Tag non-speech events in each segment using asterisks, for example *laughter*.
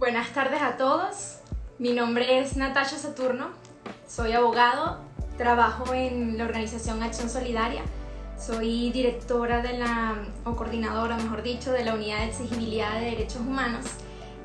Buenas tardes a todos. Mi nombre es Natasha Saturno. Soy abogado. Trabajo en la organización Acción Solidaria. Soy directora de la, o coordinadora, mejor dicho, de la Unidad de Exigibilidad de Derechos Humanos.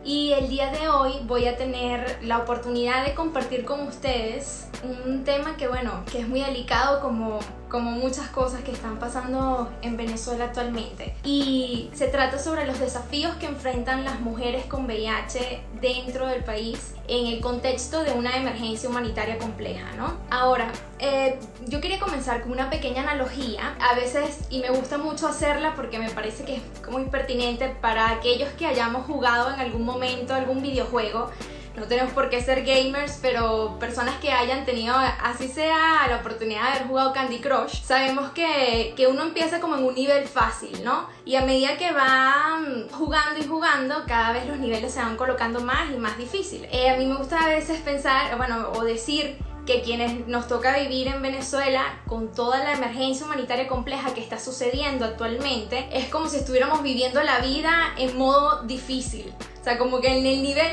Y el día de hoy voy a tener la oportunidad de compartir con ustedes un tema que, bueno, que es muy delicado como como muchas cosas que están pasando en Venezuela actualmente. Y se trata sobre los desafíos que enfrentan las mujeres con VIH dentro del país en el contexto de una emergencia humanitaria compleja, ¿no? Ahora, eh, yo quería comenzar con una pequeña analogía, a veces, y me gusta mucho hacerla porque me parece que es muy pertinente para aquellos que hayamos jugado en algún momento algún videojuego no tenemos por qué ser gamers, pero personas que hayan tenido, así sea la oportunidad de haber jugado Candy Crush, sabemos que, que uno empieza como en un nivel fácil, ¿no? Y a medida que va jugando y jugando, cada vez los niveles se van colocando más y más difíciles. Eh, a mí me gusta a veces pensar, bueno, o decir que quienes nos toca vivir en Venezuela con toda la emergencia humanitaria compleja que está sucediendo actualmente, es como si estuviéramos viviendo la vida en modo difícil. O sea, como que en el nivel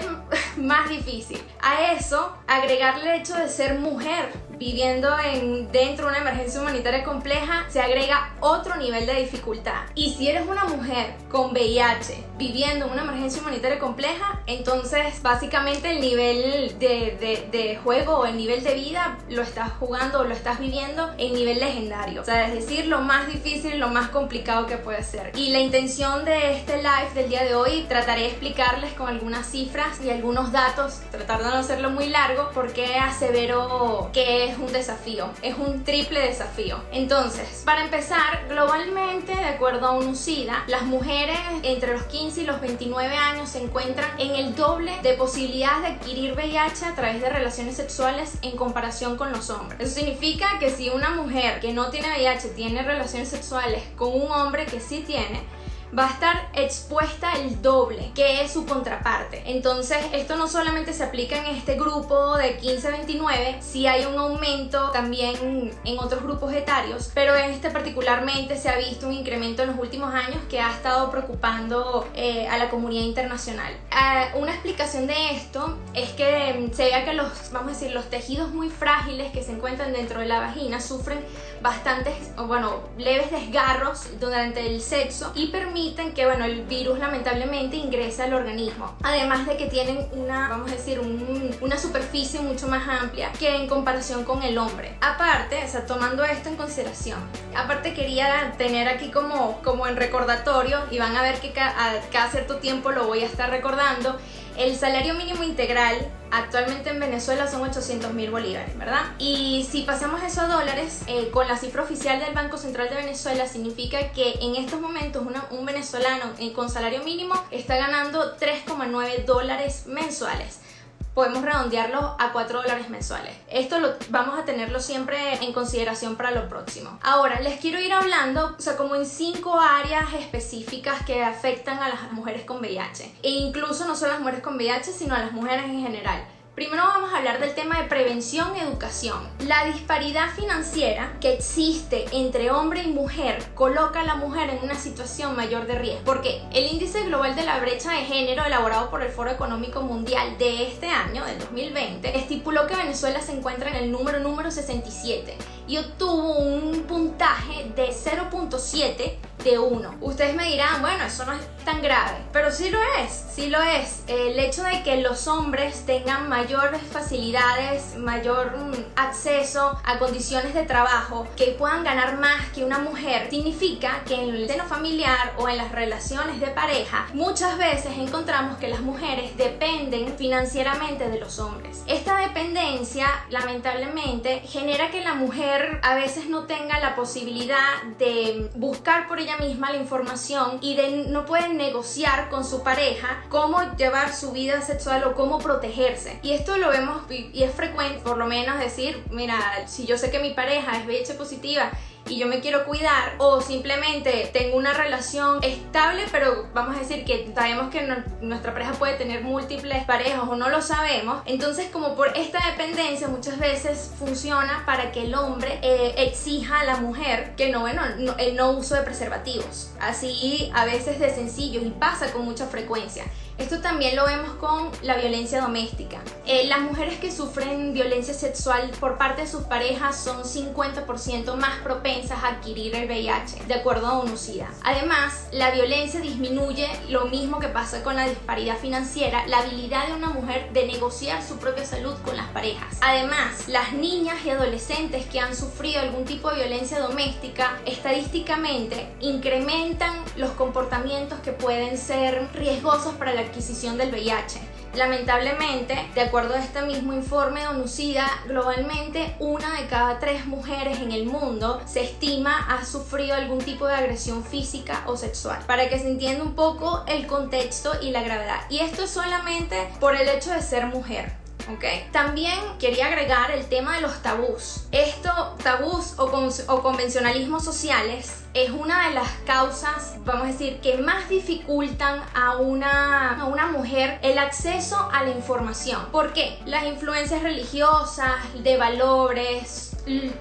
más difícil. A eso, agregarle el hecho de ser mujer viviendo en, dentro de una emergencia humanitaria compleja, se agrega otro nivel de dificultad. Y si eres una mujer con VIH viviendo en una emergencia humanitaria compleja, entonces básicamente el nivel de, de, juego o el nivel de vida lo estás jugando o lo estás viviendo en nivel legendario. O sea, es decir, lo más difícil, lo más complicado que puede ser. Y la intención de este live del día de hoy, trataré de explicarles con algunas cifras y algunos datos, tratar de no hacerlo muy largo, porque asevero que es un desafío, es un triple desafío. Entonces, para empezar, globalmente, de acuerdo a UNUCIDA, las mujeres entre los 15 y los 29 años se encuentran en el doble de posibilidades de adquirir VIH a través de relaciones sexuales en comparación con los hombres. Eso significa que si una mujer que no tiene VIH tiene relaciones sexuales con un hombre que sí tiene, va a estar expuesta el doble, que es su contraparte. Entonces, esto no solamente se aplica en este grupo de 15-29, si hay un aumento también en otros grupos etarios, pero en este particularmente se ha visto un incremento en los últimos años que ha estado preocupando eh, a la comunidad internacional. Ah, una explicación de esto es que se vea que los, vamos a decir, los tejidos muy frágiles que se encuentran dentro de la vagina sufren bastantes, bueno, leves desgarros durante el sexo y permiten que bueno, el virus lamentablemente ingresa al organismo. Además de que tienen una, vamos a decir, una superficie mucho más amplia que en comparación con el hombre. Aparte, o sea, tomando esto en consideración, aparte quería tener aquí como, como en recordatorio y van a ver que cada cierto tiempo lo voy a estar recordando el salario mínimo integral actualmente en Venezuela son 800 mil bolívares, ¿verdad? Y si pasamos eso a dólares, eh, con la cifra oficial del Banco Central de Venezuela, significa que en estos momentos un venezolano eh, con salario mínimo está ganando 3,9 dólares mensuales podemos redondearlo a 4 dólares mensuales. Esto lo vamos a tenerlo siempre en consideración para lo próximo. Ahora, les quiero ir hablando, o sea, como en 5 áreas específicas que afectan a las mujeres con VIH. E incluso no solo a las mujeres con VIH, sino a las mujeres en general. Primero vamos a hablar del tema de prevención educación. La disparidad financiera que existe entre hombre y mujer coloca a la mujer en una situación mayor de riesgo. Porque el índice global de la brecha de género elaborado por el Foro Económico Mundial de este año, del 2020, estipuló que Venezuela se encuentra en el número número 67 y obtuvo un puntaje de 0.7 de 1. Ustedes me dirán, bueno, eso no es tan grave, pero sí lo es, sí lo es. El hecho de que los hombres tengan mayores facilidades, mayor mm, acceso a condiciones de trabajo, que puedan ganar más que una mujer, significa que en el seno familiar o en las relaciones de pareja, muchas veces encontramos que las mujeres dependen financieramente de los hombres. Esta dependencia, lamentablemente, genera que la mujer a veces no tenga la posibilidad de buscar por ella misma la información y de no pueden negociar con su pareja cómo llevar su vida sexual o cómo protegerse. Y esto lo vemos y es frecuente, por lo menos decir, mira, si yo sé que mi pareja es VIH positiva y yo me quiero cuidar o simplemente tengo una relación estable pero vamos a decir que sabemos que nuestra pareja puede tener múltiples parejas o no lo sabemos entonces como por esta dependencia muchas veces funciona para que el hombre eh, exija a la mujer que no bueno el no uso de preservativos. Así a veces de sencillo y pasa con mucha frecuencia Esto también lo vemos con la violencia doméstica. Eh, las mujeres que sufren violencia sexual por parte de sus parejas son 50% más propensas a adquirir el VIH, de acuerdo a UNUCIDA. Además, la violencia disminuye lo mismo que pasa con la disparidad financiera, la habilidad de una mujer de negociar su propia salud con las parejas. Además, las niñas y adolescentes que han sufrido algún tipo de violencia doméstica, estadísticamente incrementan los comportamientos que pueden ser riesgosos para la adquisición del VIH. Lamentablemente, de acuerdo a este mismo informe de globalmente una de cada tres mujeres en el mundo se estima ha sufrido algún tipo de agresión física o sexual. Para que se entienda un poco el contexto y la gravedad. Y esto es solamente por el hecho de ser mujer. También quería agregar el tema de los tabús. Esto, tabús o, o convencionalismos sociales, es una de las causas, vamos a decir, que más dificultan a una, a una mujer el acceso a la información. ¿Por qué? Las influencias religiosas, de valores,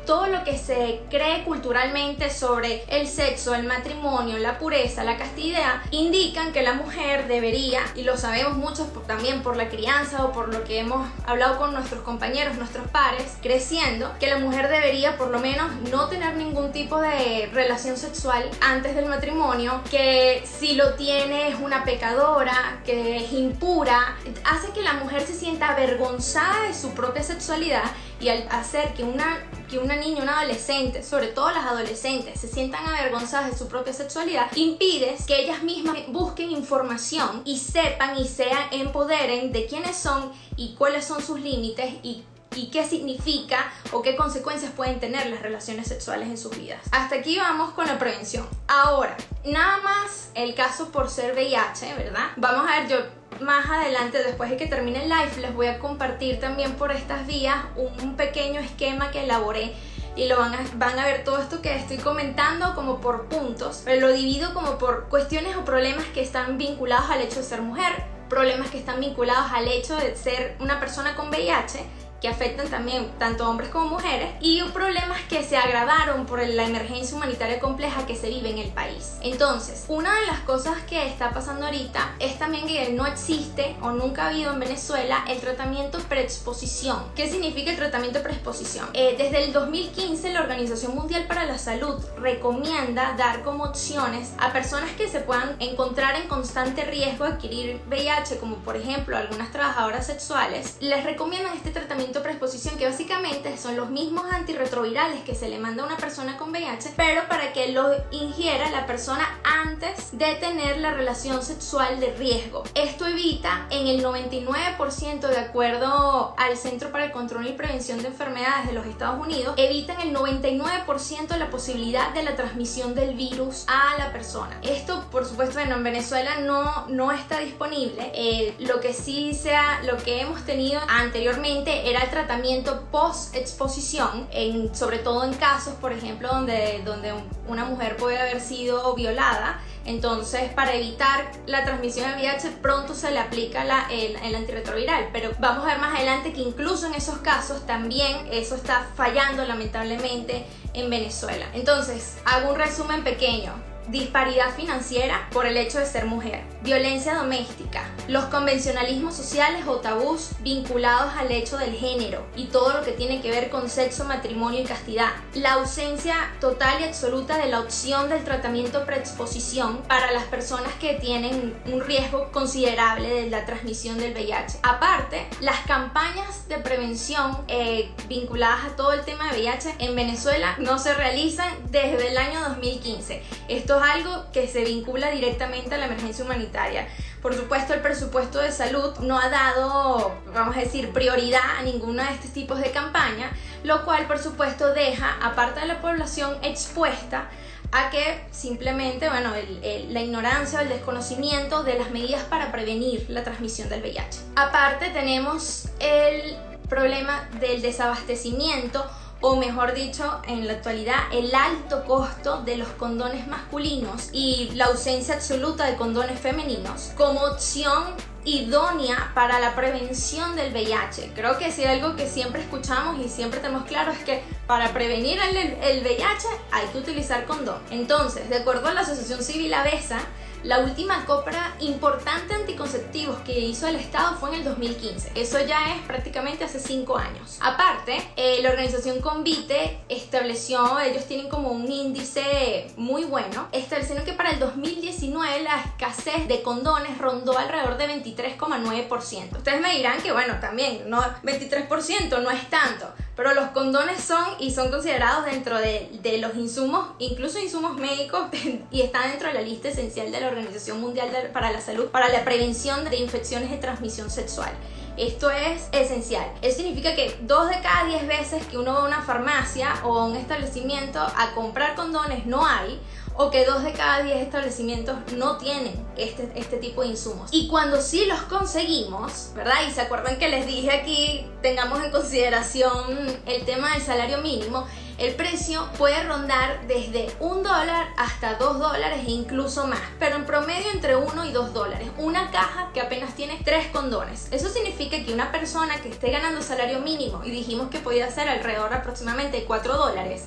todo lo que se cree culturalmente sobre el sexo, el matrimonio, la pureza, la castidad, indican que la mujer debería, y lo sabemos muchos también por la crianza o por lo que hemos hablado con nuestros compañeros, nuestros pares, creciendo, que la mujer debería por lo menos no tener ningún tipo de relación sexual antes del matrimonio, que si lo tiene es una pecadora, que es impura, hace que la mujer se sienta avergonzada de su propia sexualidad y al hacer que una, que una niña, una adolescente, sobre todo las adolescentes, se sientan avergonzadas de su propia sexualidad, impides que ellas mismas busquen información y sepan y se empoderen de quiénes son y cuáles son sus límites y y qué significa o qué consecuencias pueden tener las relaciones sexuales en sus vidas. Hasta aquí vamos con la prevención. Ahora, nada más el caso por ser VIH, ¿verdad? Vamos a ver, yo más adelante, después de que termine el live, les voy a compartir también por estas vías un pequeño esquema que elaboré y lo van a, van a ver todo esto que estoy comentando como por puntos, pero lo divido como por cuestiones o problemas que están vinculados al hecho de ser mujer, problemas que están vinculados al hecho de ser una persona con VIH que afectan también tanto hombres como mujeres y problemas que se agravaron por la emergencia humanitaria compleja que se vive en el país. Entonces, una de las cosas que está pasando ahorita es también que no existe o nunca ha habido en Venezuela el tratamiento preexposición. ¿Qué significa el tratamiento preexposición? Eh, desde el 2015 la Organización Mundial para la Salud recomienda dar como opciones a personas que se puedan encontrar en constante riesgo de adquirir VIH, como por ejemplo algunas trabajadoras sexuales, les recomiendan este tratamiento preexposición que básicamente son los mismos antirretrovirales que se le manda a una persona con VIH, pero para que lo ingiera la persona antes de tener la relación sexual de riesgo. Esto evita en el 99% de acuerdo al Centro para el Control y Prevención de Enfermedades de los Estados Unidos, evita en el 99% la posibilidad de la transmisión del virus a la persona. Esto, por supuesto, bueno, en Venezuela no, no está disponible. Eh, lo que sí sea, lo que hemos tenido anteriormente era el tratamiento post-exposición, sobre todo en casos, por ejemplo, donde, una mujer puede haber sido violada. Entonces, para evitar la transmisión del VIH, pronto se le aplica el, el, antirretroviral. Pero vamos a ver más adelante que incluso en esos casos también eso está fallando lamentablemente en Venezuela. Entonces, hago un resumen pequeño disparidad financiera por el hecho de ser mujer, violencia doméstica, los convencionalismos sociales o tabús vinculados al hecho del género y todo lo que tiene que ver con sexo, matrimonio y castidad, la ausencia total y absoluta de la opción del tratamiento preexposición para las personas que tienen un riesgo considerable de la transmisión del VIH. Aparte, las campañas de prevención eh, vinculadas a todo el tema de VIH en Venezuela no se realizan desde el año 2015. Esto es algo que se vincula directamente a la emergencia humanitaria. Por supuesto, el presupuesto de salud no ha dado, vamos a decir, prioridad a ninguno de estos tipos de campaña, lo cual, por supuesto, deja a parte de la población expuesta a que simplemente, bueno, la ignorancia o el desconocimiento de las medidas para prevenir la transmisión del VIH. Aparte, tenemos el problema del desabastecimiento o mejor dicho, en la actualidad, el alto costo de los condones masculinos y la ausencia absoluta de condones femeninos como opción idónea para la prevención del VIH. Creo que si algo que siempre escuchamos y siempre tenemos claro es que para prevenir el, el VIH hay que utilizar condón. Entonces, de acuerdo a la Asociación Civil Avesa, La última compra importante anticonceptivos que hizo el Estado fue en el 2015. Eso ya es prácticamente hace 5 años. Aparte, eh, la organización Convite estableció, ellos tienen como un índice muy bueno, estableciendo que para el 2019 la escasez de condones rondó alrededor de 23,9%. Ustedes me dirán que bueno, también, no 23% no es tanto, pero los condones son y son considerados dentro de, de, los insumos, incluso insumos médicos, *laughs* y está dentro de la lista esencial de la Organización Mundial para la Salud para la prevención de infecciones de transmisión sexual. Esto es esencial. Eso significa que dos de cada 10 veces que uno va a una farmacia o a un establecimiento a comprar condones no hay, o que dos de cada 10 establecimientos no tienen este, este tipo de insumos. Y cuando sí los conseguimos, ¿verdad? Y se acuerdan que les dije aquí, tengamos en consideración el tema del salario mínimo, el precio puede rondar desde un dólar hasta dos dólares e incluso más, pero en promedio entre uno y dos dólares. Una caja que apenas tiene tres condones. Eso significa que una persona que esté ganando salario mínimo, y dijimos que podía ser alrededor aproximadamente de 4 dólares,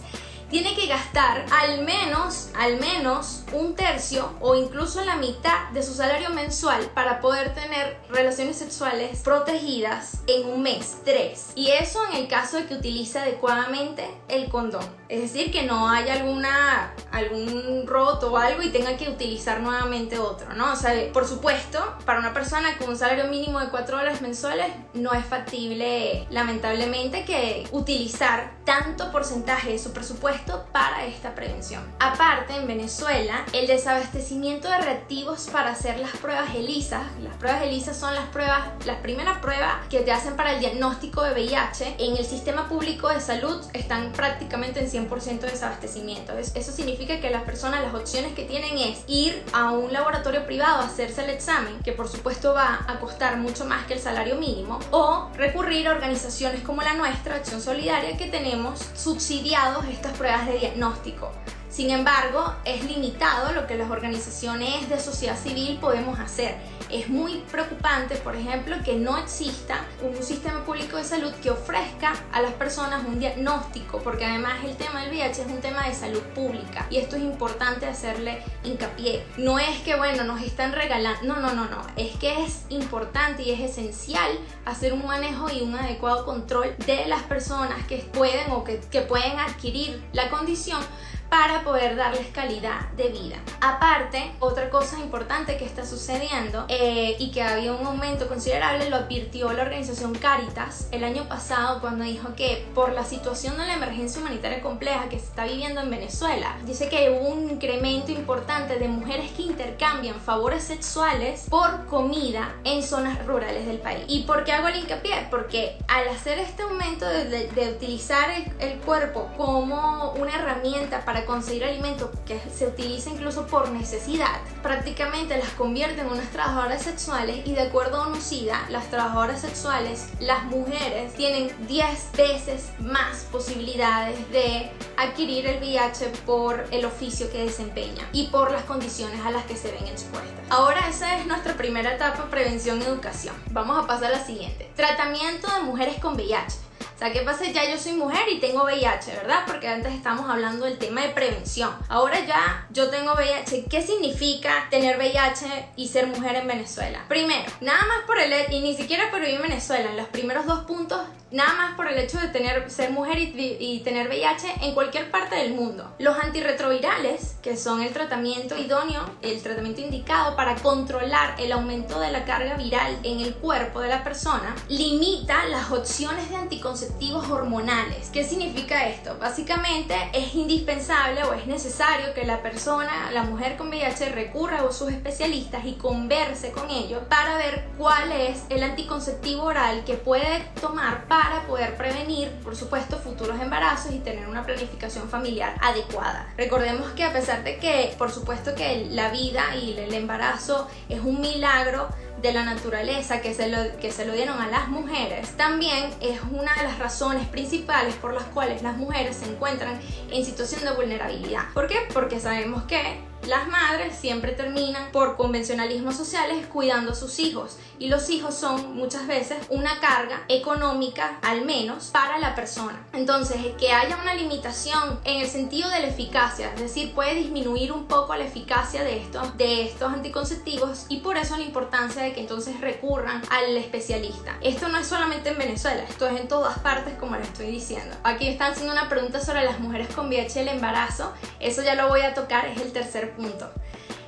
tiene que gastar al menos, al menos un tercio o incluso la mitad de su salario mensual para poder tener relaciones sexuales protegidas en un mes, tres. Y eso en el caso de que utilice adecuadamente el condón. Es decir, que no haya alguna, algún roto o algo y tenga que utilizar nuevamente otro, ¿no? O sea, por supuesto, para una persona con un salario mínimo de 4 dólares mensuales no es factible, lamentablemente, que utilizar tanto porcentaje de su presupuesto para esta prevención. Aparte, en Venezuela, el desabastecimiento de reactivos para hacer las pruebas ELISA, las pruebas ELISA son las pruebas, las primeras pruebas que te hacen para el diagnóstico de VIH, en el sistema público de salud están prácticamente en 100% de desabastecimiento. Eso significa que las personas, las opciones que tienen es ir a un laboratorio privado a hacerse el examen, que por supuesto va a costar mucho más que el salario mínimo, o recurrir a organizaciones como la nuestra, Acción Solidaria, que tenemos subsidiados estas pruebas de diagnóstico. Sin embargo, es limitado lo que las organizaciones de sociedad civil podemos hacer. Es muy preocupante, por ejemplo, que no exista un sistema público de salud que ofrezca a las personas un diagnóstico, porque además el tema del VIH es un tema de salud pública y esto es importante hacerle hincapié. No es que, bueno, nos están regalando, no, no, no, no, es que es importante y es esencial hacer un manejo y un adecuado control de las personas que pueden o que, que pueden adquirir la condición para poder darles calidad de vida. Aparte, otra cosa importante que está sucediendo eh, y que había un aumento considerable lo advirtió la organización Caritas el año pasado cuando dijo que por la situación de la emergencia humanitaria compleja que se está viviendo en Venezuela, dice que hubo un incremento importante de mujeres que intercambian favores sexuales por comida en zonas rurales del país. ¿Y por qué hago el hincapié? Porque al hacer este aumento de, utilizar el cuerpo como una herramienta para conseguir alimento que se utiliza incluso por necesidad, prácticamente las convierte en unas trabajadoras sexuales y de acuerdo a UNUCIDA, las trabajadoras sexuales, las mujeres tienen 10 veces más posibilidades de adquirir el VIH por el oficio que desempeñan y por las condiciones a las que se ven expuestas. Ahora esa es nuestra primera etapa, prevención y educación. Vamos a pasar a la siguiente. Tratamiento de mujeres con VIH. O sea, ¿qué pasa? Ya yo soy mujer y tengo VIH, ¿verdad? Porque antes estábamos hablando del tema de prevención. Ahora ya yo tengo VIH. ¿Qué significa tener VIH y ser mujer en Venezuela? Primero, nada más por el y ni siquiera por vivir en Venezuela, en los primeros dos puntos, nada más por el hecho de tener, ser mujer y, y tener VIH en cualquier parte del mundo. Los antirretrovirales, que son el tratamiento idóneo, el tratamiento indicado para controlar el aumento de la carga viral en el cuerpo de la persona, limita las opciones de anticoncepción hormonales. ¿Qué significa esto? Básicamente es indispensable o es necesario que la persona, la mujer con VIH, recurra a sus especialistas y converse con ellos para ver cuál es el anticonceptivo oral que puede tomar para poder prevenir, por supuesto, futuros embarazos y tener una planificación familiar adecuada. Recordemos que a pesar de que, por supuesto, que la vida y el embarazo es un milagro, de la naturaleza que se, lo, que se lo dieron a las mujeres, también es una de las razones principales por las cuales las mujeres se encuentran en situación de vulnerabilidad. ¿Por qué? Porque sabemos que las madres siempre terminan por convencionalismos sociales cuidando a sus hijos y los hijos son muchas veces una carga económica al menos para la persona. Entonces, que haya una limitación en el sentido de la eficacia, es decir, puede disminuir un poco la eficacia de estos, de estos anticonceptivos y por eso la importancia de que entonces recurran al especialista. Esto no es solamente en Venezuela, esto es en todas partes como le estoy diciendo. Aquí están haciendo una pregunta sobre las mujeres con VIH y el embarazo, eso ya lo voy a tocar, es el tercer punto.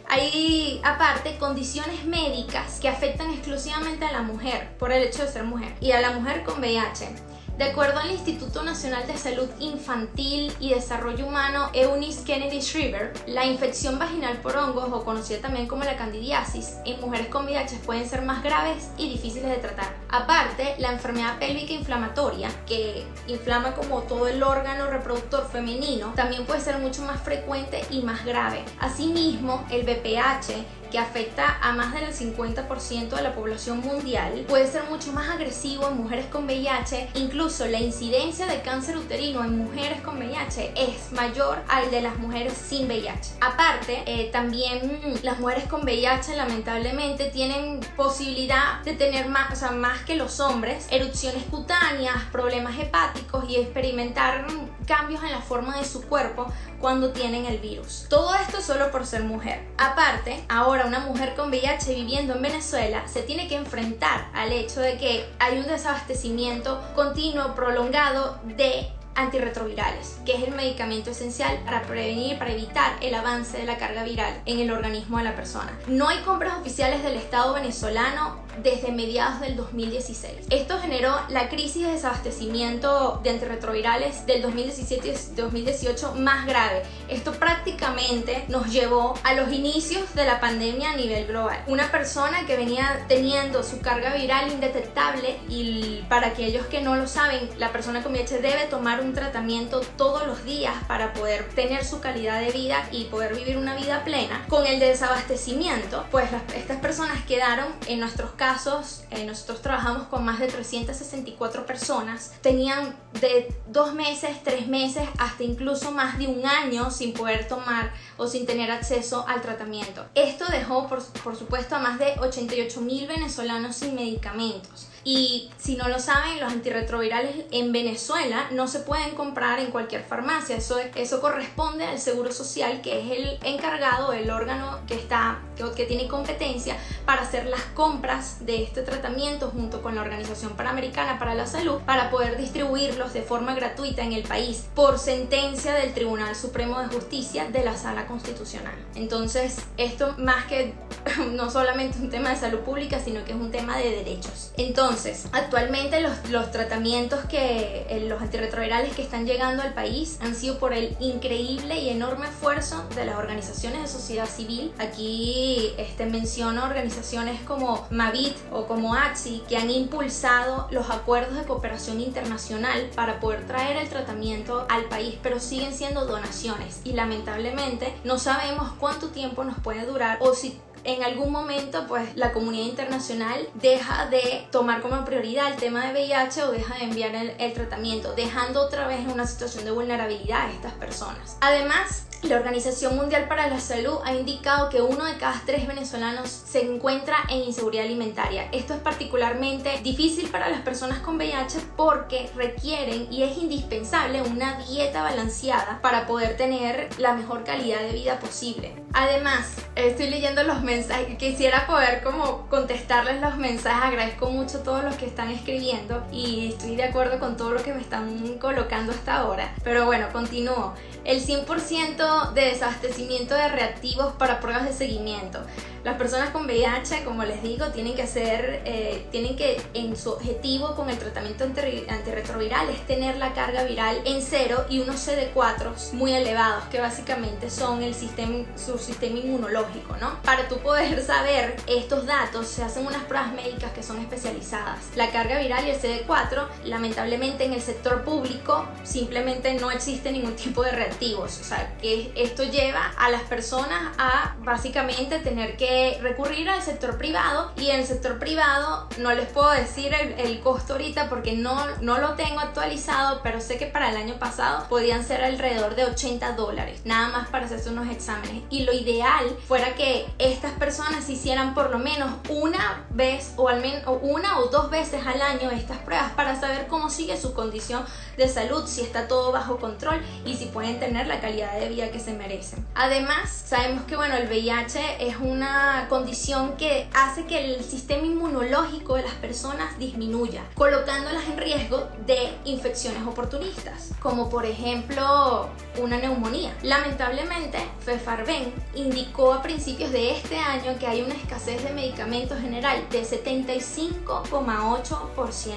Hay aparte condiciones médicas que afectan exclusivamente a la mujer por el hecho de ser mujer y a la mujer con VIH. De acuerdo al Instituto Nacional de Salud Infantil y Desarrollo Humano Eunice Kennedy Shriver, la infección vaginal por hongos, o conocida también como la candidiasis, en mujeres con VIH pueden ser más graves y difíciles de tratar. Aparte, la enfermedad pélvica inflamatoria, que inflama como todo el órgano reproductor femenino, también puede ser mucho más frecuente y más grave. Asimismo, el BPH que afecta a más del 50% de la población mundial, puede ser mucho más agresivo en mujeres con VIH, incluso la incidencia de cáncer uterino en mujeres con VIH es mayor al de las mujeres sin VIH. Aparte, eh, también las mujeres con VIH lamentablemente tienen posibilidad de tener más, o sea, más que los hombres, erupciones cutáneas, problemas hepáticos y experimentar cambios en la forma de su cuerpo cuando tienen el virus. Todo esto solo por ser mujer. Aparte, ahora una mujer con VIH viviendo en Venezuela se tiene que enfrentar al hecho de que hay un desabastecimiento continuo, prolongado de antirretrovirales, que es el medicamento esencial para prevenir, para evitar el avance de la carga viral en el organismo de la persona. No hay compras oficiales del Estado venezolano desde mediados del 2016. Esto generó la crisis de desabastecimiento de antirretrovirales del 2017 y 2018 más grave. Esto prácticamente nos llevó a los inicios de la pandemia a nivel global. Una persona que venía teniendo su carga viral indetectable y para aquellos que no lo saben, la persona con VIH debe tomar un tratamiento todos los días para poder tener su calidad de vida y poder vivir una vida plena. Con el desabastecimiento, pues estas personas quedaron en nuestros casos casos, eh, nosotros trabajamos con más de 364 personas, tenían de dos meses, tres meses, hasta incluso más de un año sin poder tomar o sin tener acceso al tratamiento. Esto dejó, por, por supuesto, a más de 88 mil venezolanos sin medicamentos. Y si no lo saben, los antirretrovirales en Venezuela no se pueden comprar en cualquier farmacia. Eso, eso corresponde al Seguro Social, que es el encargado, el órgano que, está, que, tiene competencia para hacer las compras de este tratamiento junto con la Organización Panamericana para la Salud para poder distribuirlos de forma gratuita en el país por sentencia del Tribunal Supremo de Justicia de la Sala Constitucional. Entonces, esto más que *laughs* no solamente un tema de salud pública, sino que es un tema de derechos. Entonces, entonces, actualmente los, los tratamientos que, eh, los antirretrovirales que están llegando al país han sido por el increíble y enorme esfuerzo de las organizaciones de sociedad civil. Aquí este, menciono organizaciones como Mavit o como AXI que han impulsado los acuerdos de cooperación internacional para poder traer el tratamiento al país, pero siguen siendo donaciones y lamentablemente no sabemos cuánto tiempo nos puede durar o si en algún momento pues la comunidad internacional deja de tomar como prioridad el tema de VIH o deja de enviar el, el tratamiento, dejando otra vez en una situación de vulnerabilidad a estas personas. Además, la Organización Mundial para la Salud ha indicado que uno de cada tres venezolanos se encuentra en inseguridad alimentaria. Esto es particularmente difícil para las personas con VIH porque requieren y es indispensable una dieta balanceada para poder tener la mejor calidad de vida posible. Además, estoy leyendo los mensajes, quisiera poder como contestarles los mensajes, agradezco mucho a todos los que están escribiendo y estoy de acuerdo con todo lo que me están colocando hasta ahora. Pero bueno, continúo. El 100% de desabastecimiento de reactivos para pruebas de seguimiento. Las personas con VIH, como les digo, tienen que hacer, eh, tienen que, en su objetivo con el tratamiento antirretroviral es tener la carga viral en cero y unos CD4 muy elevados, que básicamente son el sistema, su sistema inmunológico, ¿no? Para tú poder saber estos datos, se hacen unas pruebas médicas que son especializadas. La carga viral y el CD4, lamentablemente en el sector público, simplemente no existe ningún tipo de reactivos. O sea, que esto lleva a las personas a básicamente tener que que recurrir al sector privado y el sector privado no les puedo decir el, costo ahorita porque no, no lo tengo actualizado, pero sé que para el año pasado podían ser alrededor de 80 dólares, nada más para hacerse unos exámenes. Y lo ideal fuera que estas personas hicieran por lo menos una vez o al menos una o dos veces al año estas pruebas para saber cómo sigue su condición de salud, si está todo bajo control y si pueden tener la calidad de vida que se merecen. Además, sabemos que bueno, el VIH es una condición que hace que el sistema inmunológico de las personas disminuya, colocándolas en riesgo de infecciones oportunistas, como por ejemplo una neumonía. Lamentablemente, Fefarben indicó a principios de este año que hay una escasez de medicamentos general de 75,8%.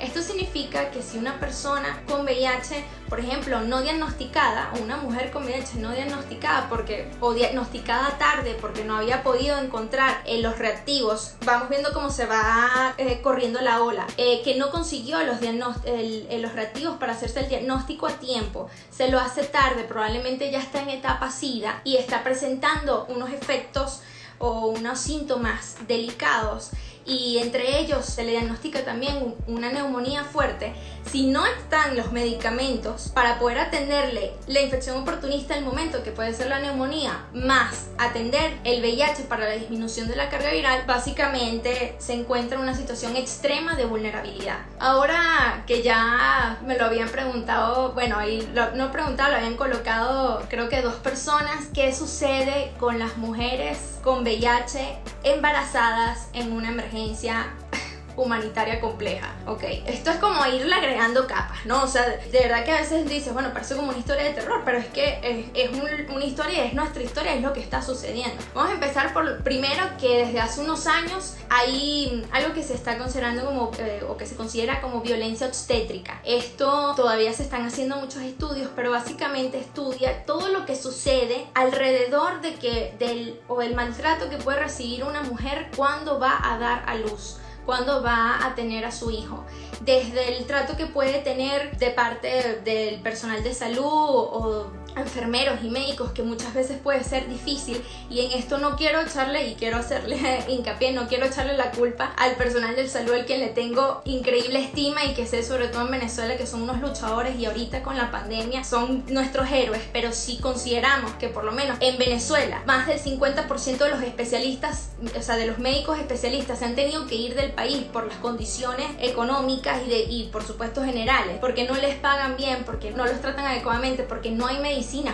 Esto significa que si una persona con VIH, por ejemplo, no diagnosticada, o una mujer con VIH no diagnosticada porque, o diagnosticada tarde porque no había podido encontrar eh, los reactivos, vamos viendo cómo se va eh, corriendo la ola, eh, que no consiguió los, los reactivos para hacerse el diagnóstico a tiempo, se lo hace tarde, probablemente ya está en etapa SIDA y está presentando unos efectos o unos síntomas delicados y entre ellos se le diagnostica también una neumonía fuerte, si no están los medicamentos para poder atenderle la infección oportunista al momento, que puede ser la neumonía, más atender el VIH para la disminución de la carga viral, básicamente se encuentra en una situación extrema de vulnerabilidad. Ahora que ya me lo habían preguntado, bueno, ahí no preguntado, lo habían colocado creo que dos personas, ¿qué sucede con las mujeres con VIH embarazadas en una emergencia humanitaria compleja, ok. Esto es como irle agregando capas, ¿no? O sea, de verdad que a veces dices, bueno, parece como una historia de terror, pero es que es, una historia, es nuestra historia, es lo que está sucediendo. Vamos a empezar por primero que desde hace unos años hay algo que se está considerando como, eh, o que se considera como violencia obstétrica. Esto todavía se están haciendo muchos estudios, pero básicamente estudia todo lo que sucede alrededor de que del o el maltrato que puede recibir una mujer cuando va a dar a luz cuando va a tener a su hijo. Desde el trato que puede tener de parte del personal de salud o enfermeros y médicos que muchas veces puede ser difícil y en esto no quiero echarle y quiero hacerle *laughs* hincapié, no quiero echarle la culpa al personal del salud al quien le tengo increíble estima y que sé sobre todo en Venezuela que son unos luchadores y ahorita con la pandemia son nuestros héroes, pero si consideramos que por lo menos en Venezuela más del 50% de los especialistas, o sea, de los médicos especialistas se han tenido que ir del país por las condiciones económicas y, de, y por supuesto generales, porque no les pagan bien, porque no los tratan adecuadamente, porque no hay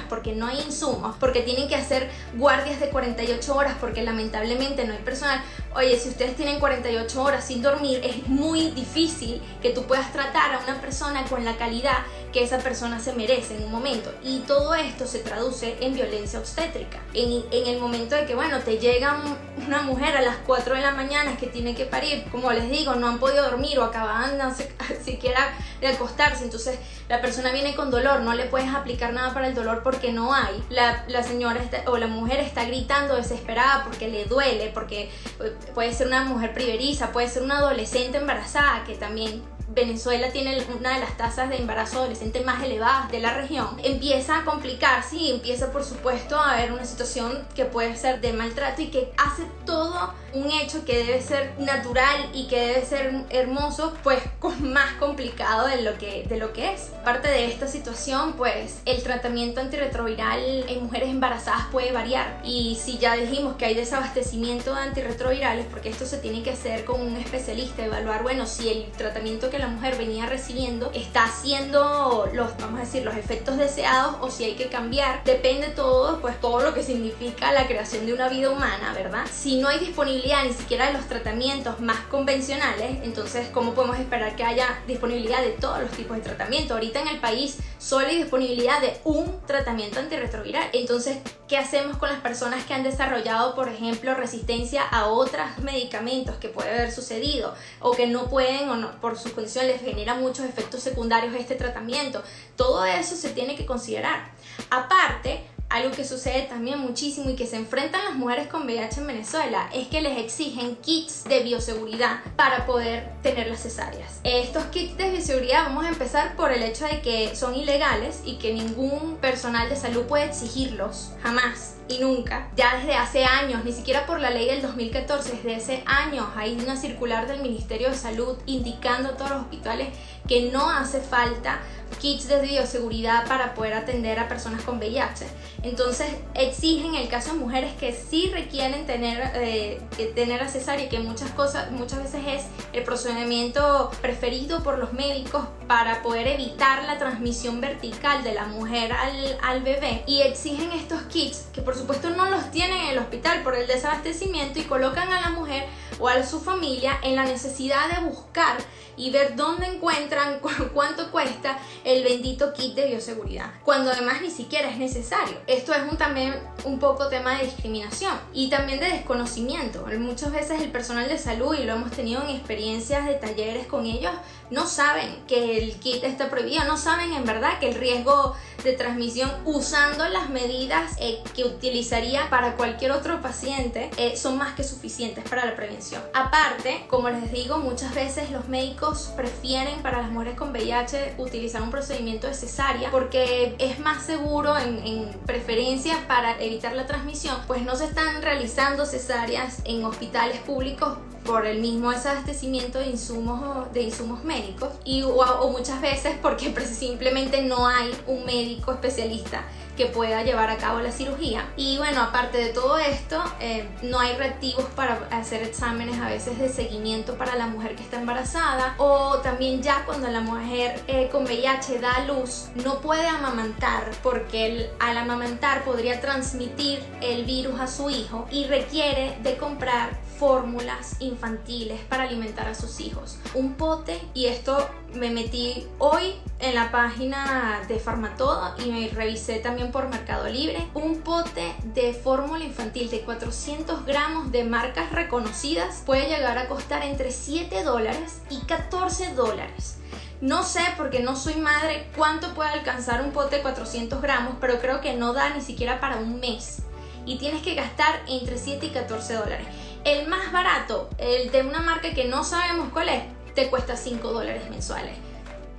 porque no hay insumos, porque tienen que hacer guardias de 48 horas, porque lamentablemente no hay personal. Oye, si ustedes tienen 48 horas sin dormir, es muy difícil que tú puedas tratar a una persona con la calidad que esa persona se merece en un momento. Y todo esto se traduce en violencia obstétrica. En, en el momento de que, bueno, te llega una mujer a las 4 de la mañana que tiene que parir, como les digo, no han podido dormir o acaban no *laughs* siquiera de acostarse, entonces la persona viene con dolor, no le puedes aplicar nada para el dolor porque no hay. La, la señora o la mujer está gritando desesperada porque le duele, porque eh, puede ser una mujer priveriza, puede ser una adolescente embarazada que también Venezuela tiene una de las tasas de embarazo adolescente más elevadas de la región, empieza a complicarse y empieza por supuesto a haber una situación que puede ser de maltrato y que hace todo un hecho que debe ser natural y que debe ser hermoso, pues *laughs* más complicado de lo que, de lo que es. Parte de esta situación, pues el tratamiento antirretroviral en mujeres embarazadas puede variar y si ya dijimos que hay desabastecimiento de antirretrovirales, porque esto se tiene que hacer con un especialista, evaluar, bueno, si el tratamiento que la mujer venía recibiendo está haciendo los, vamos a decir, los efectos deseados o si hay que cambiar. Depende todo, pues todo lo que significa la creación de una vida humana, ¿verdad? Si no hay disponibilidad ni siquiera de los tratamientos más convencionales, entonces, ¿cómo podemos esperar que haya disponibilidad de todos los tipos de tratamiento? Ahorita en el país solo hay disponibilidad de un tratamiento antirretroviral. Entonces, ¿qué hacemos con las personas que han desarrollado, por ejemplo, resistencia a otros medicamentos que puede haber sucedido o que no pueden o no, por su les genera muchos efectos secundarios este tratamiento? Todo eso se tiene que considerar. Aparte, algo que sucede también muchísimo y que se enfrentan las mujeres con VIH en Venezuela es que les exigen kits de bioseguridad para poder tener las cesáreas. Estos kits de bioseguridad vamos a empezar por el hecho de que son ilegales y que ningún personal de salud puede exigirlos jamás y nunca, ya desde hace años, ni siquiera por la ley del 2014, desde hace años hay una circular del Ministerio de Salud indicando a todos los hospitales que no hace falta kits de bioseguridad para poder atender a personas con VIH. Entonces exigen en el caso de mujeres que sí requieren tener, eh, tener a cesárea, que muchas, cosas, muchas veces es el procedimiento preferido por los médicos para poder evitar la transmisión vertical de la mujer al, al bebé. Y exigen estos kits, que por supuesto no los tienen en el hospital por el desabastecimiento y colocan a la mujer o a su familia en la necesidad de buscar y ver dónde encuentran, *laughs* cuánto cuesta el bendito kit de bioseguridad, cuando además ni siquiera es necesario. Esto es un, también un poco tema de discriminación y también de desconocimiento. Muchas veces el personal de salud, y lo hemos tenido en experiencias de talleres con ellos, no saben que el kit está prohibido, no saben en verdad que el riesgo de transmisión usando las medidas eh, que utilizaría para cualquier otro paciente eh, son más que suficientes para la prevención. Aparte, como les digo, muchas veces los médicos prefieren para las mujeres con VIH utilizar un procedimiento de cesárea porque es más seguro en, en preferencia para evitar la transmisión, pues no se están realizando cesáreas en hospitales públicos por el mismo desabastecimiento de insumos, de insumos médicos y, o, muchas veces porque *laughs* simplemente no hay un médico especialista que pueda llevar a cabo la cirugía. Y bueno, aparte de todo esto, eh, no hay reactivos para hacer exámenes a veces de seguimiento para la mujer que está embarazada o también ya cuando la mujer eh, con VIH da luz no puede amamantar porque al amamantar podría transmitir el virus a su hijo y requiere de comprar fórmulas infantiles para alimentar a sus hijos. Un pote, y esto me metí hoy en la página de Farmatodo y me revisé también por Mercado Libre, un pote de fórmula infantil de 400 gramos de marcas reconocidas puede llegar a costar entre 7 dólares y 14 dólares. No sé, porque no soy madre, cuánto puede alcanzar un pote de 400 gramos, pero creo que no da ni siquiera para un mes. Y tienes que gastar entre 7 y 14 dólares. El más barato, el de una marca que no sabemos cuál es, te cuesta 5 dólares mensuales.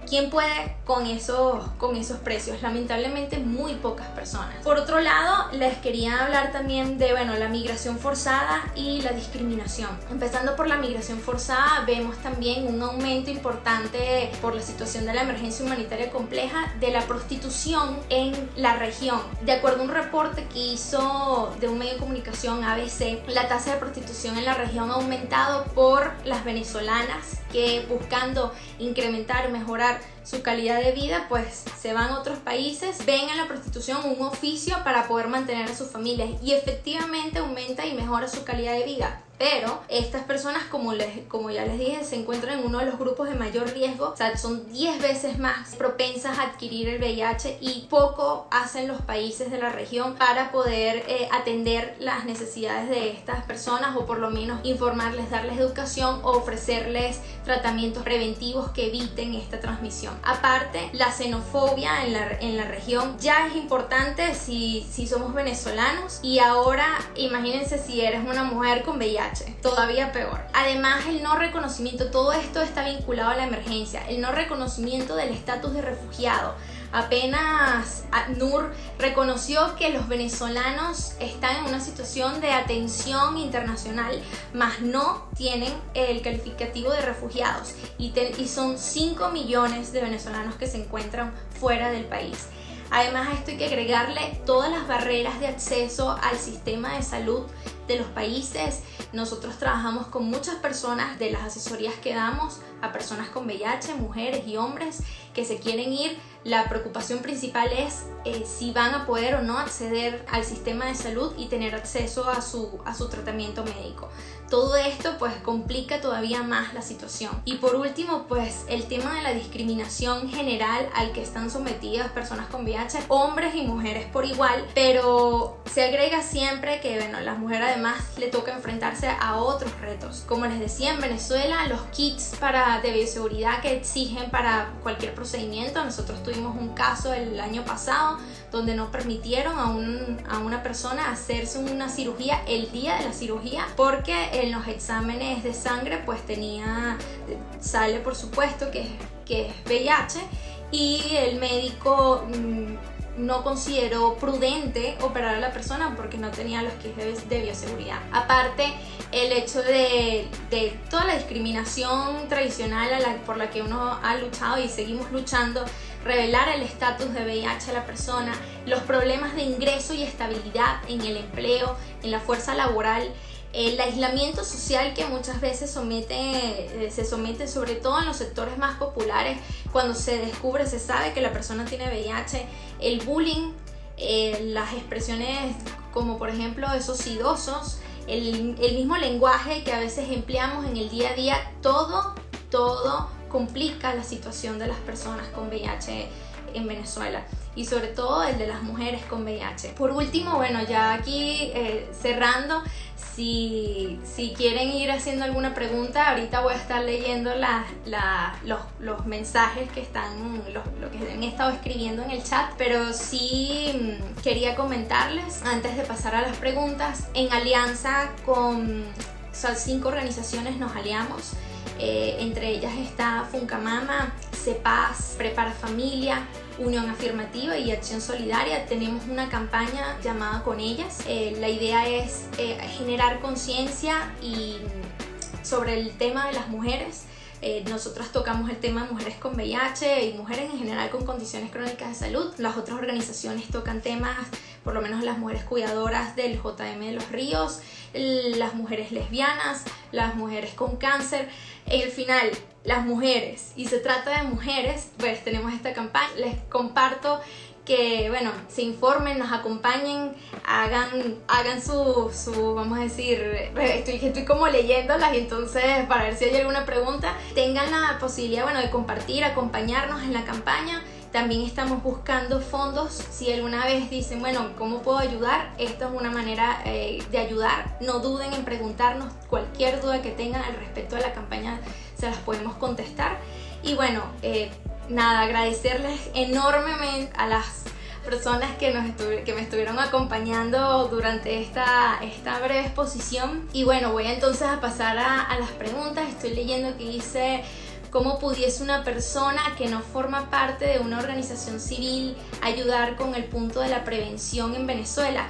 ¿Quién puede con esos, con esos precios? Lamentablemente muy pocas personas. Por otro lado, les quería hablar también de bueno, la migración forzada y la discriminación. Empezando por la migración forzada, vemos también un aumento importante por la situación de la emergencia humanitaria compleja de la prostitución en la región. De acuerdo a un reporte que hizo de un medio de comunicación ABC, la tasa de prostitución en la región ha aumentado por las venezolanas que buscando incrementar, mejorar su calidad de vida, pues se van a otros países, ven a la prostitución un oficio para poder mantener a sus familias y efectivamente aumenta y mejora su calidad de vida. Pero estas personas, como, les, como ya les dije, se encuentran en uno de los grupos de mayor riesgo, o sea, son 10 veces más propensas a adquirir el VIH y poco hacen los países de la región para poder eh, atender las necesidades de estas personas o por lo menos informarles, darles educación o ofrecerles tratamientos preventivos que eviten esta transmisión. Aparte, la xenofobia en la, en la región ya es importante si, si somos venezolanos y ahora imagínense si eres una mujer con VIH todavía peor. Además, el no reconocimiento, todo esto está vinculado a la emergencia, el no reconocimiento del estatus de refugiado. Apenas NUR reconoció que los venezolanos están en una situación de atención internacional, mas no tienen el calificativo de refugiados y, y son 5 millones de venezolanos que se encuentran fuera del país. Además a esto hay que agregarle todas las barreras de acceso al sistema de salud de los países. Nosotros trabajamos con muchas personas de las asesorías que damos a personas con VIH, mujeres y hombres que se quieren ir. La preocupación principal es eh, si van a poder o no acceder al sistema de salud y tener acceso a su, a su tratamiento médico. Todo esto pues complica todavía más la situación. Y por último, pues el tema de la discriminación general al que están sometidas personas con VIH, hombres y mujeres por igual, pero se agrega siempre que, bueno, las mujeres además le toca enfrentarse a otros retos. Como les decía, en Venezuela los kits para de bioseguridad que exigen para cualquier procedimiento, nosotros tuvimos un caso el año pasado donde no permitieron a, un, a una persona hacerse una cirugía el día de la cirugía porque en los exámenes de sangre pues tenía, sale por supuesto que, que es VIH y el médico mm, no consideró prudente operar a la persona porque no tenía los kits de, bioseguridad. Aparte, el hecho de, de toda la discriminación tradicional por la que uno ha luchado y seguimos luchando, revelar el estatus de VIH a la persona, los problemas de ingreso y estabilidad en el empleo, en la fuerza laboral, el aislamiento social que muchas veces somete, eh, se somete sobre todo en los sectores más populares. Cuando se descubre, se sabe que la persona tiene VIH, el bullying, eh, las expresiones como por ejemplo esos idosos, el, el mismo lenguaje que a veces empleamos en el día a día, todo, todo complica la situación de las personas con VIH en Venezuela y sobre todo el de las mujeres con VIH. Por último, bueno, ya aquí eh, cerrando, si, si, quieren ir haciendo alguna pregunta, ahorita voy a estar leyendo los, los, mensajes que están, lo que han estado escribiendo en el chat, pero sí mm, quería comentarles antes de pasar a las preguntas, en alianza con cinco organizaciones nos aliamos eh, entre ellas está Funcamama, CEPAS, Prepara Familia, Unión Afirmativa y Acción Solidaria. Tenemos una campaña llamada Con ellas. Eh, la idea es eh, generar conciencia y sobre el tema de las mujeres. Nosotros tocamos el tema de mujeres con VIH y mujeres en general con condiciones crónicas de salud. Las otras organizaciones tocan temas, por lo menos las mujeres cuidadoras del JM de los Ríos, las mujeres lesbianas, las mujeres con cáncer. En el final, las mujeres, y se trata de mujeres, pues tenemos esta campaña. Les comparto que, bueno, se informen, nos acompañen, hagan, hagan su, su, vamos a decir, estoy, estoy como leyéndolas y entonces para ver si hay alguna pregunta, tengan la posibilidad, bueno, de compartir, acompañarnos en la campaña también estamos buscando fondos. Si alguna vez dicen, bueno, ¿cómo puedo ayudar? Esta es una manera eh, de ayudar. No duden en preguntarnos cualquier duda que tengan al respecto de la campaña, se las podemos contestar. Y bueno, eh, nada, agradecerles enormemente a las personas que, nos que me estuvieron acompañando durante esta, esta breve exposición. Y bueno, voy entonces a pasar a, las preguntas. Estoy leyendo que dice ¿Cómo pudiese una persona que no forma parte de una organización civil ayudar con el punto de la prevención en Venezuela?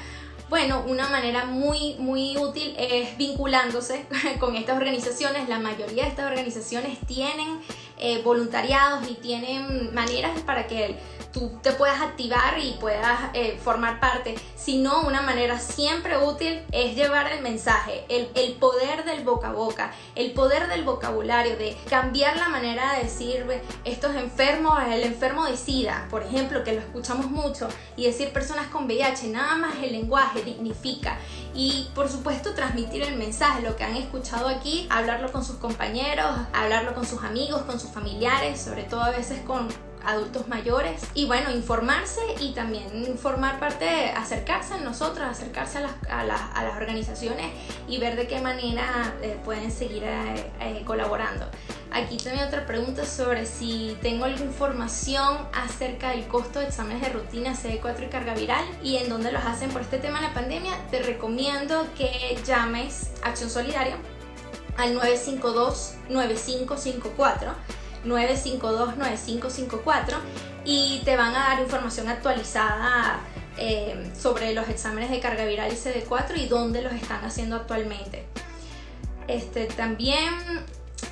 Bueno, una manera muy, muy útil es vinculándose *laughs* con estas organizaciones. La mayoría de estas organizaciones tienen eh, voluntariados y tienen maneras para que tú te puedas activar y puedas eh, formar parte, sino una manera siempre útil es llevar el mensaje, el, el, poder del boca a boca, el poder del vocabulario, de cambiar la manera de decir estos enfermos, el enfermo de SIDA, por ejemplo, que lo escuchamos mucho, y decir personas con VIH, nada más el lenguaje dignifica. Y por supuesto transmitir el mensaje, lo que han escuchado aquí, hablarlo con sus compañeros, hablarlo con sus amigos, con sus familiares, sobre todo a veces con adultos mayores y bueno, informarse y también formar parte, acercarse a nosotros, acercarse a las, a las, a las organizaciones y ver de qué manera eh, pueden seguir eh, eh, colaborando. Aquí tengo otra pregunta sobre si tengo alguna información acerca del costo de exámenes de rutina CD4 y carga viral y en dónde los hacen por este tema de la pandemia. Te recomiendo que llames Acción Solidaria al 952 9554 952-9554 y te van a dar información actualizada eh, sobre los exámenes de carga viral y CD4 y dónde los están haciendo actualmente. Este, también,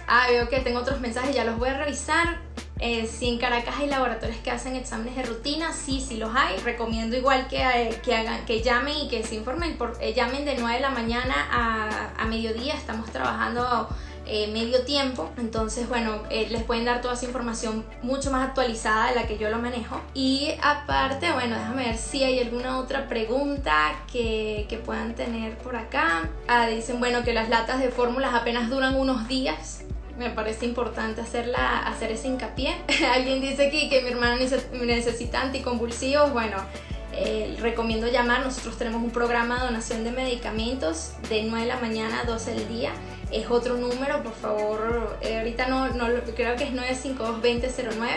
ah, veo que tengo otros mensajes, ya los voy a revisar. Eh, si en Caracas hay laboratorios que hacen exámenes de rutina, sí, sí los hay. Recomiendo igual que, eh, que, hagan, que llamen y que se informen. Por, llamen de 9 de la mañana a, a mediodía. Estamos trabajando eh, medio tiempo. Entonces, bueno, eh, les pueden dar toda esa información mucho más actualizada de la que yo lo manejo. Y aparte, bueno, déjame ver si hay alguna otra pregunta que, que puedan tener por acá. Ah, dicen, bueno, que las latas de fórmulas apenas duran unos días me parece importante hacerla, hacer ese hincapié. *laughs* Alguien dice aquí que mi hermana necesita anticonvulsivos. Bueno, eh, recomiendo llamar. Nosotros tenemos un programa de donación de medicamentos de 9 de la mañana a 12 del día. Es otro número, por favor. Eh, ahorita no, no creo que es 952-2009,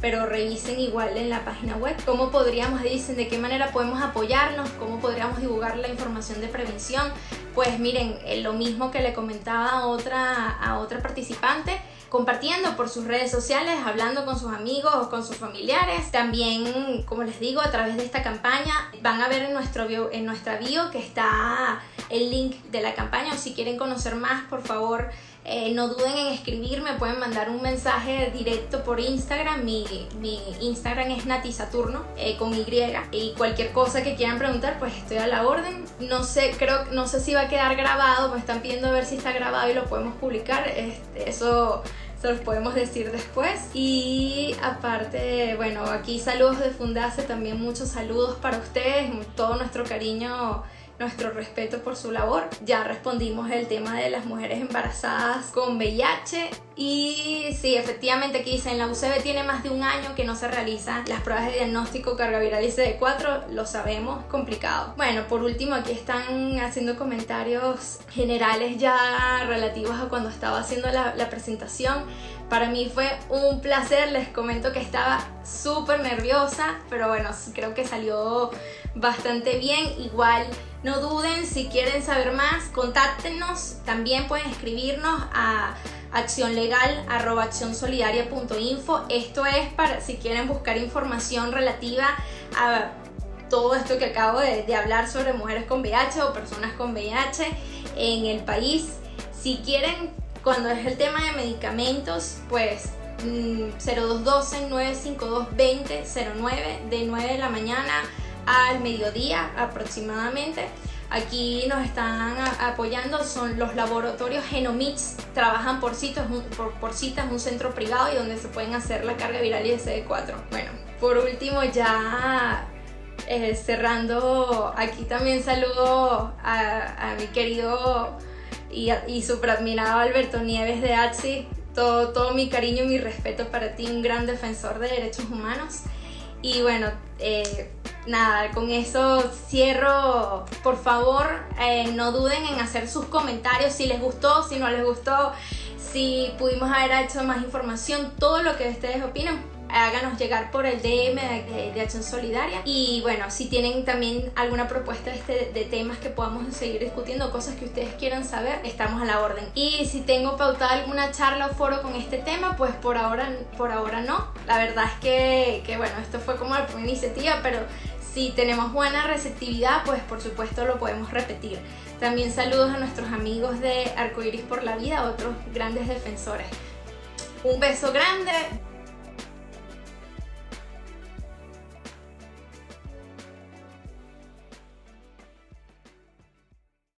pero revisen igual en la página web cómo podríamos, dicen de qué manera podemos apoyarnos, cómo podríamos divulgar la información de prevención. Pues miren, eh, lo mismo que le comentaba a otra, a otra participante compartiendo por sus redes sociales, hablando con sus amigos o con sus familiares. También, como les digo, a través de esta campaña van a ver en, nuestro en nuestra bio que está el link de la campaña o si quieren conocer más, por favor, eh, no duden en escribirme, pueden mandar un mensaje directo por Instagram. Mi, Instagram es Nati Saturno eh, con Y. Y cualquier cosa que quieran preguntar, pues estoy a la orden. No sé, creo, no sé si va a quedar grabado, me están pidiendo a ver si está grabado y lo podemos publicar. Este, eso los podemos decir después. Y aparte, bueno, aquí saludos de Fundase, también muchos saludos para ustedes, todo nuestro cariño nuestro respeto por su labor. Ya respondimos el tema de las mujeres embarazadas con VIH y sí, efectivamente aquí dice en la UCB tiene más de un año que no se realizan las pruebas de diagnóstico carga viral ICD4, lo sabemos, complicado. Bueno, por último aquí están haciendo comentarios generales ya relativos a cuando estaba haciendo la, la presentación. Para mí fue un placer, les comento que estaba súper nerviosa, pero bueno, creo que salió bastante bien. Igual no duden, si quieren saber más, contáctenos. También pueden escribirnos a accionlegal.accionsolidaria.info. Esto es para si quieren buscar información relativa a todo esto que acabo de, de hablar sobre mujeres con VIH o personas con VIH en el país. Si quieren cuando es el tema de medicamentos, pues 0212-952-2009 mm, de 9 de la mañana al mediodía aproximadamente. Aquí nos están apoyando, son los laboratorios Genomix, trabajan por citas, por, por citas, un centro privado y donde se pueden hacer la carga viral y SD4. Bueno, por último ya eh, cerrando, aquí también saludo a mi querido y, y súper admirado Alberto Nieves de ATSI. Todo, todo mi cariño y mi respeto para ti, un gran defensor de derechos humanos. Y bueno, eh, nada, con eso cierro. Por favor, eh, no duden en hacer sus comentarios si les gustó, si no les gustó, si pudimos haber hecho más información, todo lo que ustedes opinan háganos llegar por el DM de, Acción Solidaria. Y bueno, si tienen también alguna propuesta de, este, de temas que podamos seguir discutiendo, cosas que ustedes quieran saber, estamos a la orden. Y si tengo pautada alguna charla o foro con este tema, pues por ahora, por ahora no. La verdad es que, que bueno, esto fue como la primera iniciativa, pero si tenemos buena receptividad, pues por supuesto lo podemos repetir. También saludos a nuestros amigos de Arcoiris por la Vida, otros grandes defensores. Un beso grande,